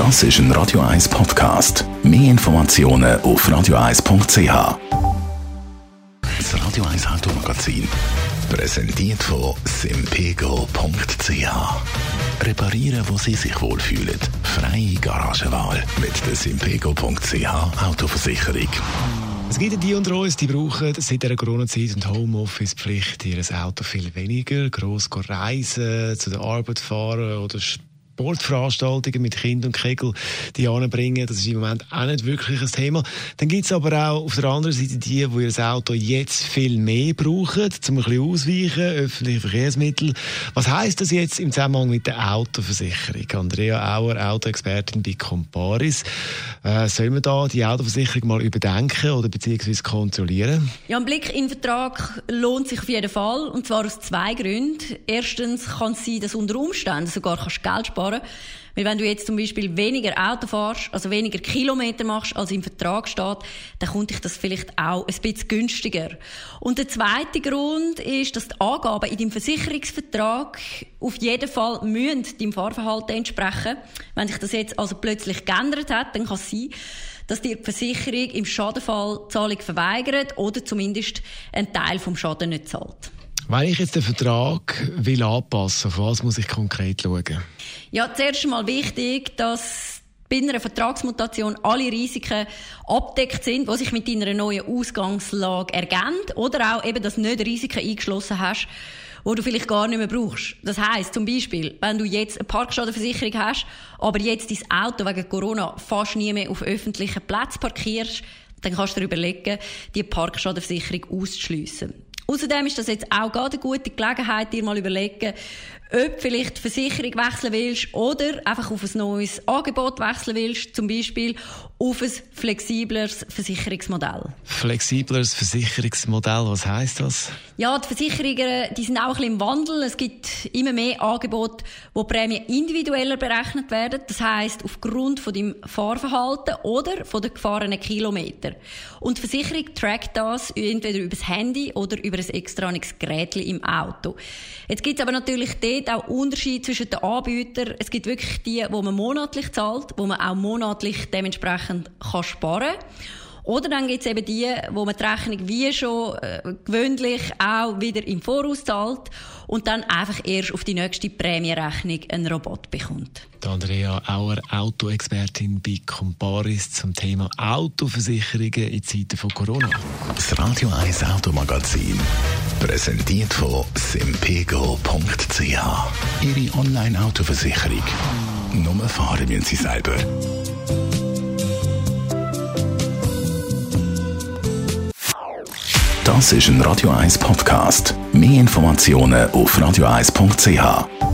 Das ist ein Radio 1 Podcast. Mehr Informationen auf radio1.ch. Das Radio 1 Automagazin. Präsentiert von simpego.ch. Reparieren, wo Sie sich wohlfühlen. Freie Garagenwahl mit der simpego.ch Autoversicherung. Es gibt die unter uns, die brauchen seit der Corona-Zeit und Homeoffice-Pflicht ihr Auto viel weniger. Gross reisen, zu der Arbeit fahren oder Sportveranstaltungen mit Kind und Kegel die anbringen. Das ist im Moment auch nicht wirklich ein Thema. Dann gibt es aber auch auf der anderen Seite die, die ihr Auto jetzt viel mehr brauchen, um ein bisschen ausweichen, öffentliche Verkehrsmittel. Was heisst das jetzt im Zusammenhang mit der Autoversicherung? Andrea Auer, Autoexpertin bei Comparis. Äh, sollen wir da die Autoversicherung mal überdenken oder beziehungsweise kontrollieren? Ja, ein Blick in den Vertrag lohnt sich auf jeden Fall. Und zwar aus zwei Gründen. Erstens kann es sein, dass unter Umständen sogar kannst Geld sparen sparen. Weil wenn du jetzt zum Beispiel weniger Auto fährst, also weniger Kilometer machst, als im Vertrag steht, dann kommt dich das vielleicht auch ein bisschen günstiger. Und der zweite Grund ist, dass die Angaben in deinem Versicherungsvertrag auf jeden Fall müssen deinem Fahrverhalten entsprechen. Wenn sich das jetzt also plötzlich geändert hat, dann kann es sein, dass dir die Versicherung im Schadenfall Zahlung verweigert oder zumindest einen Teil vom Schaden nicht zahlt. Wenn ich jetzt den Vertrag will anpassen, auf was muss ich konkret schauen? Ja, zuerst einmal wichtig, dass bei einer Vertragsmutation alle Risiken abdeckt sind, die sich mit deiner neuen Ausgangslage ergeben oder auch eben, dass du nicht Risiken eingeschlossen hast, wo du vielleicht gar nicht mehr brauchst. Das heißt zum Beispiel, wenn du jetzt eine Parkschadenversicherung hast, aber jetzt dein Auto wegen Corona fast nie mehr auf öffentlichen Plätzen parkierst, dann kannst du dir überlegen, die Parkschadenversicherung auszuschliessen. Außerdem ist das jetzt auch gerade eine gute Gelegenheit, dir mal überlegen, ob vielleicht die Versicherung wechseln willst oder einfach auf ein neues Angebot wechseln willst, zum Beispiel auf ein flexibleres Versicherungsmodell. Flexibleres Versicherungsmodell, was heißt das? Ja, die Versicherungen, die sind auch ein bisschen im Wandel. Es gibt immer mehr Angebote, wo Prämien individueller berechnet werden. Das heißt aufgrund von deinem Fahrverhalten oder von den gefahrenen Kilometern. Und die Versicherung trackt das entweder über das Handy oder über ein extra Gerät im Auto. Jetzt gibt es aber natürlich dort auch Unterschiede zwischen den Anbietern. Es gibt wirklich die, wo man monatlich zahlt, wo man auch monatlich dementsprechend kann sparen kann. Oder dann gibt es eben die, wo man die Rechnung wie schon äh, gewöhnlich auch wieder im Voraus zahlt und dann einfach erst auf die nächste Prämierechnung einen Robot bekommt. Die Andrea Auer, Autoexpertin bei Comparis zum Thema Autoversicherungen in Zeiten von Corona. Das Radio 1 Automagazin, präsentiert von simpego.ch. Ihre Online-Autoversicherung. Nur fahren müssen Sie selber. Das ist ein Radio 1 Podcast. Mehr Informationen auf radio1.ch.